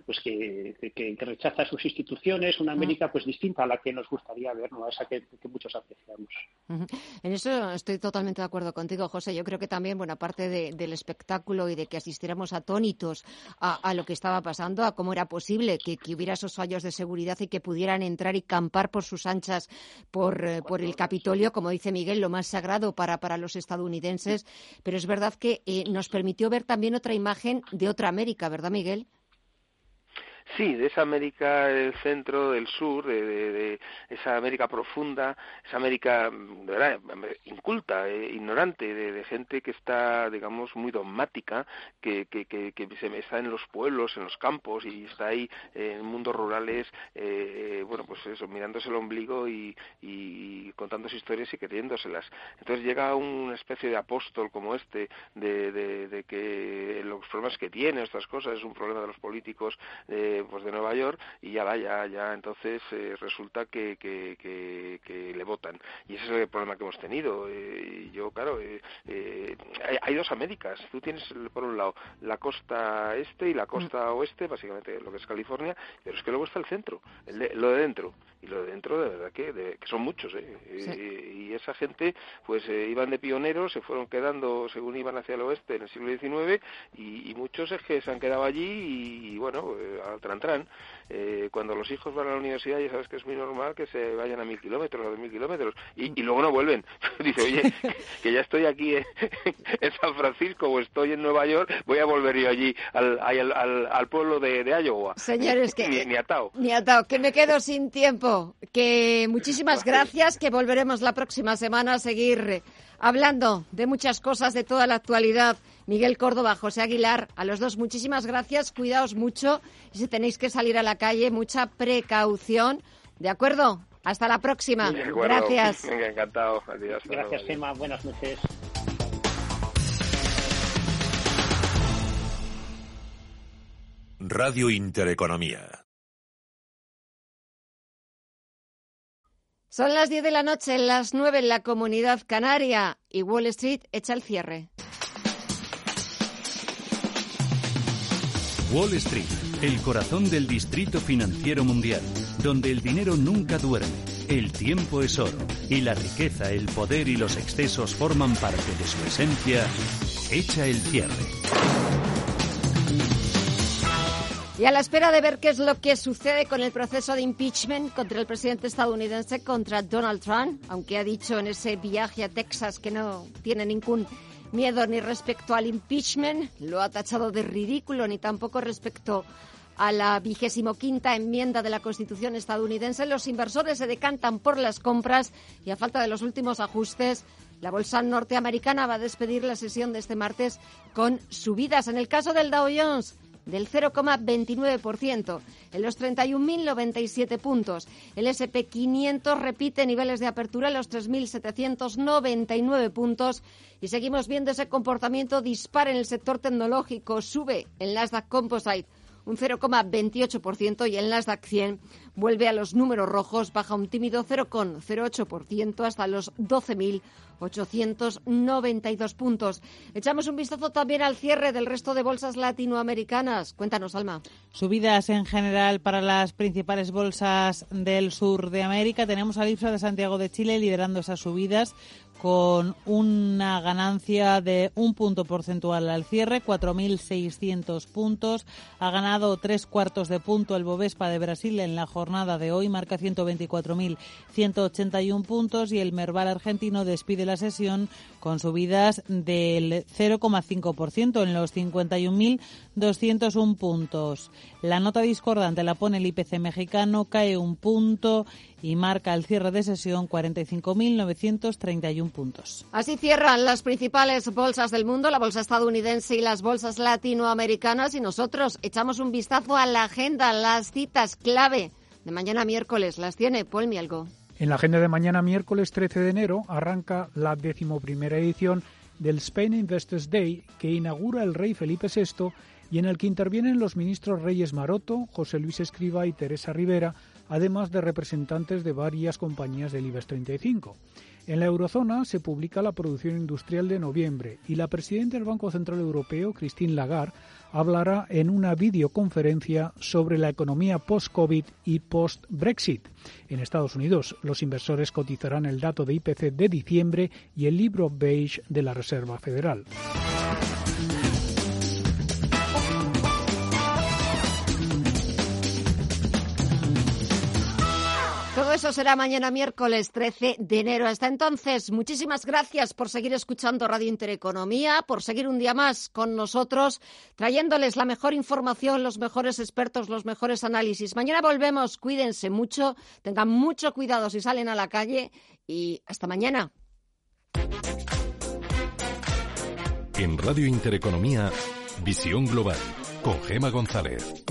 pues que, rechaza sus instituciones, una América pues distinta a la que nos gustaría ver, ¿no? a esa que, muchos apreciamos. En eso estoy totalmente de acuerdo contigo, José. Yo creo que también, bueno, aparte del espectáculo y de que asistiéramos atónitos a, lo que estaba pasando, a cómo era posible que, hubiera esos fallos de seguridad y que pudieran entrar y campar por sus anchas por, eh, el Capitolio, como dice Miguel, lo más sagrado para, los estadounidenses. Pero es verdad que eh, nos permitió ver también otra imagen de otra América, ¿verdad, Miguel? Sí, de esa América del centro, del sur, de, esa América profunda, esa América de verdad inculta, eh, ignorante, de, gente que está, digamos, muy dogmática, que, que, que, se está en los pueblos, en los campos y está ahí en mundos rurales, eh, bueno, pues eso, mirándose el ombligo y, y contando historias y creyéndoselas. Entonces llega una especie de apóstol como este, de, de, que los problemas que tiene, estas cosas, es un problema de los políticos. Eh, pues de Nueva York y ya va, ya, ya entonces eh, resulta que, que, que, le votan. Y ese es el problema que hemos tenido. Eh, yo, claro, eh, eh, hay, dos Américas. Tú tienes, por un lado, la costa este y la costa mm. oeste, básicamente lo que es California, pero es que luego está el centro, lo de dentro. Y lo de dentro, de verdad que, que son muchos. y esa gente, pues iban de pioneros, se fueron quedando según iban hacia el oeste en el siglo XIX y, muchos es que se han quedado allí y, bueno, entrant, Eh, cuando los hijos van a la universidad ya sabes que es muy normal que se vayan a mil kilómetros, a dos mil kilómetros, y, luego no vuelven. Dice, oye, que ya estoy aquí en, San Francisco o estoy en Nueva York, voy a volver yo allí al, al, al pueblo de, de, Iowa. Señores, que... Ni, ni, atado. Ni atado, que me quedo sin tiempo. Que muchísimas gracias, que volveremos la próxima semana a seguir hablando de muchas cosas de toda la actualidad. Miguel Córdoba, José Aguilar, a los dos muchísimas gracias, cuidaos mucho y si tenéis que salir a la calle, mucha precaución. ¿De acuerdo? Hasta la próxima. Gracias. encantado. Adiós. Gracias, Gemma. Buenas noches. Radio Intereconomía. Son las 10 de la noche, las 9 en la comunidad canaria y Wall Street echa el cierre. Wall Street, el corazón del distrito financiero mundial, donde el dinero nunca duerme, el tiempo es oro y la riqueza, el poder y los excesos forman parte de su esencia, echa el cierre. Y a la espera de ver qué es lo que sucede con el proceso de impeachment contra el presidente estadounidense, contra Donald Trump, aunque ha dicho en ese viaje a Texas que no tiene ningún miedo ni respecto al impeachment, lo ha tachado de ridículo, ni tampoco respecto a la vigésimo quinta enmienda de la Constitución estadounidense. Los inversores se decantan por las compras y a falta de los últimos ajustes, la bolsa norteamericana va a despedir la sesión de este martes con subidas. En el caso del Dow Jones, del 0,29%, en los 31.097 puntos. El SP500 repite niveles de apertura en los 3.799 puntos y seguimos viendo ese comportamiento dispar en el sector tecnológico. Sube el Nasdaq Composite un 0,28% y el Nasdaq 100 vuelve a los números rojos, baja un tímido 0,08% hasta los 12.892 puntos. Echamos un vistazo también al cierre del resto de bolsas latinoamericanas. Cuéntanos, Alma. Subidas en general para las principales bolsas del sur de América. Tenemos a IPSA de Santiago de Chile liderando esas subidas con una ganancia de un punto porcentual al cierre, 4.600 puntos. Ha ganado tres cuartos de punto el Bovespa de Brasil en la jornada de hoy, marca 124.181 puntos y el Merval argentino despide la sesión con subidas del 0,5% en los 51.201 puntos. La nota discordante la pone el IPC mexicano, cae un punto y marca el cierre de sesión 45.931 puntos. Así cierran las principales bolsas del mundo, la bolsa estadounidense y las bolsas latinoamericanas y nosotros echamos un vistazo a la agenda, las citas clave de mañana miércoles. Las tiene Paul Mielgo. En la agenda de mañana miércoles 13 de enero arranca la decimoprimera edición del Spain Investors Day que inaugura el rey Felipe VI y en el que intervienen los ministros Reyes Maroto, José Luis Escriba y Teresa Rivera, además de representantes de varias compañías del IBEX 35. En la eurozona se publica la producción industrial de noviembre y la presidenta del Banco Central Europeo, Christine Lagarde, hablará en una videoconferencia sobre la economía post-COVID y post-Brexit. En Estados Unidos, los inversores cotizarán el dato de IPC de diciembre y el libro beige de la Reserva Federal. Eso será mañana miércoles 13 de enero. Hasta entonces, muchísimas gracias por seguir escuchando Radio Intereconomía, por seguir un día más con nosotros, trayéndoles la mejor información, los mejores expertos, los mejores análisis. Mañana volvemos, cuídense mucho, tengan mucho cuidado si salen a la calle y hasta mañana. En Radio Intereconomía, Visión Global, con Gema González.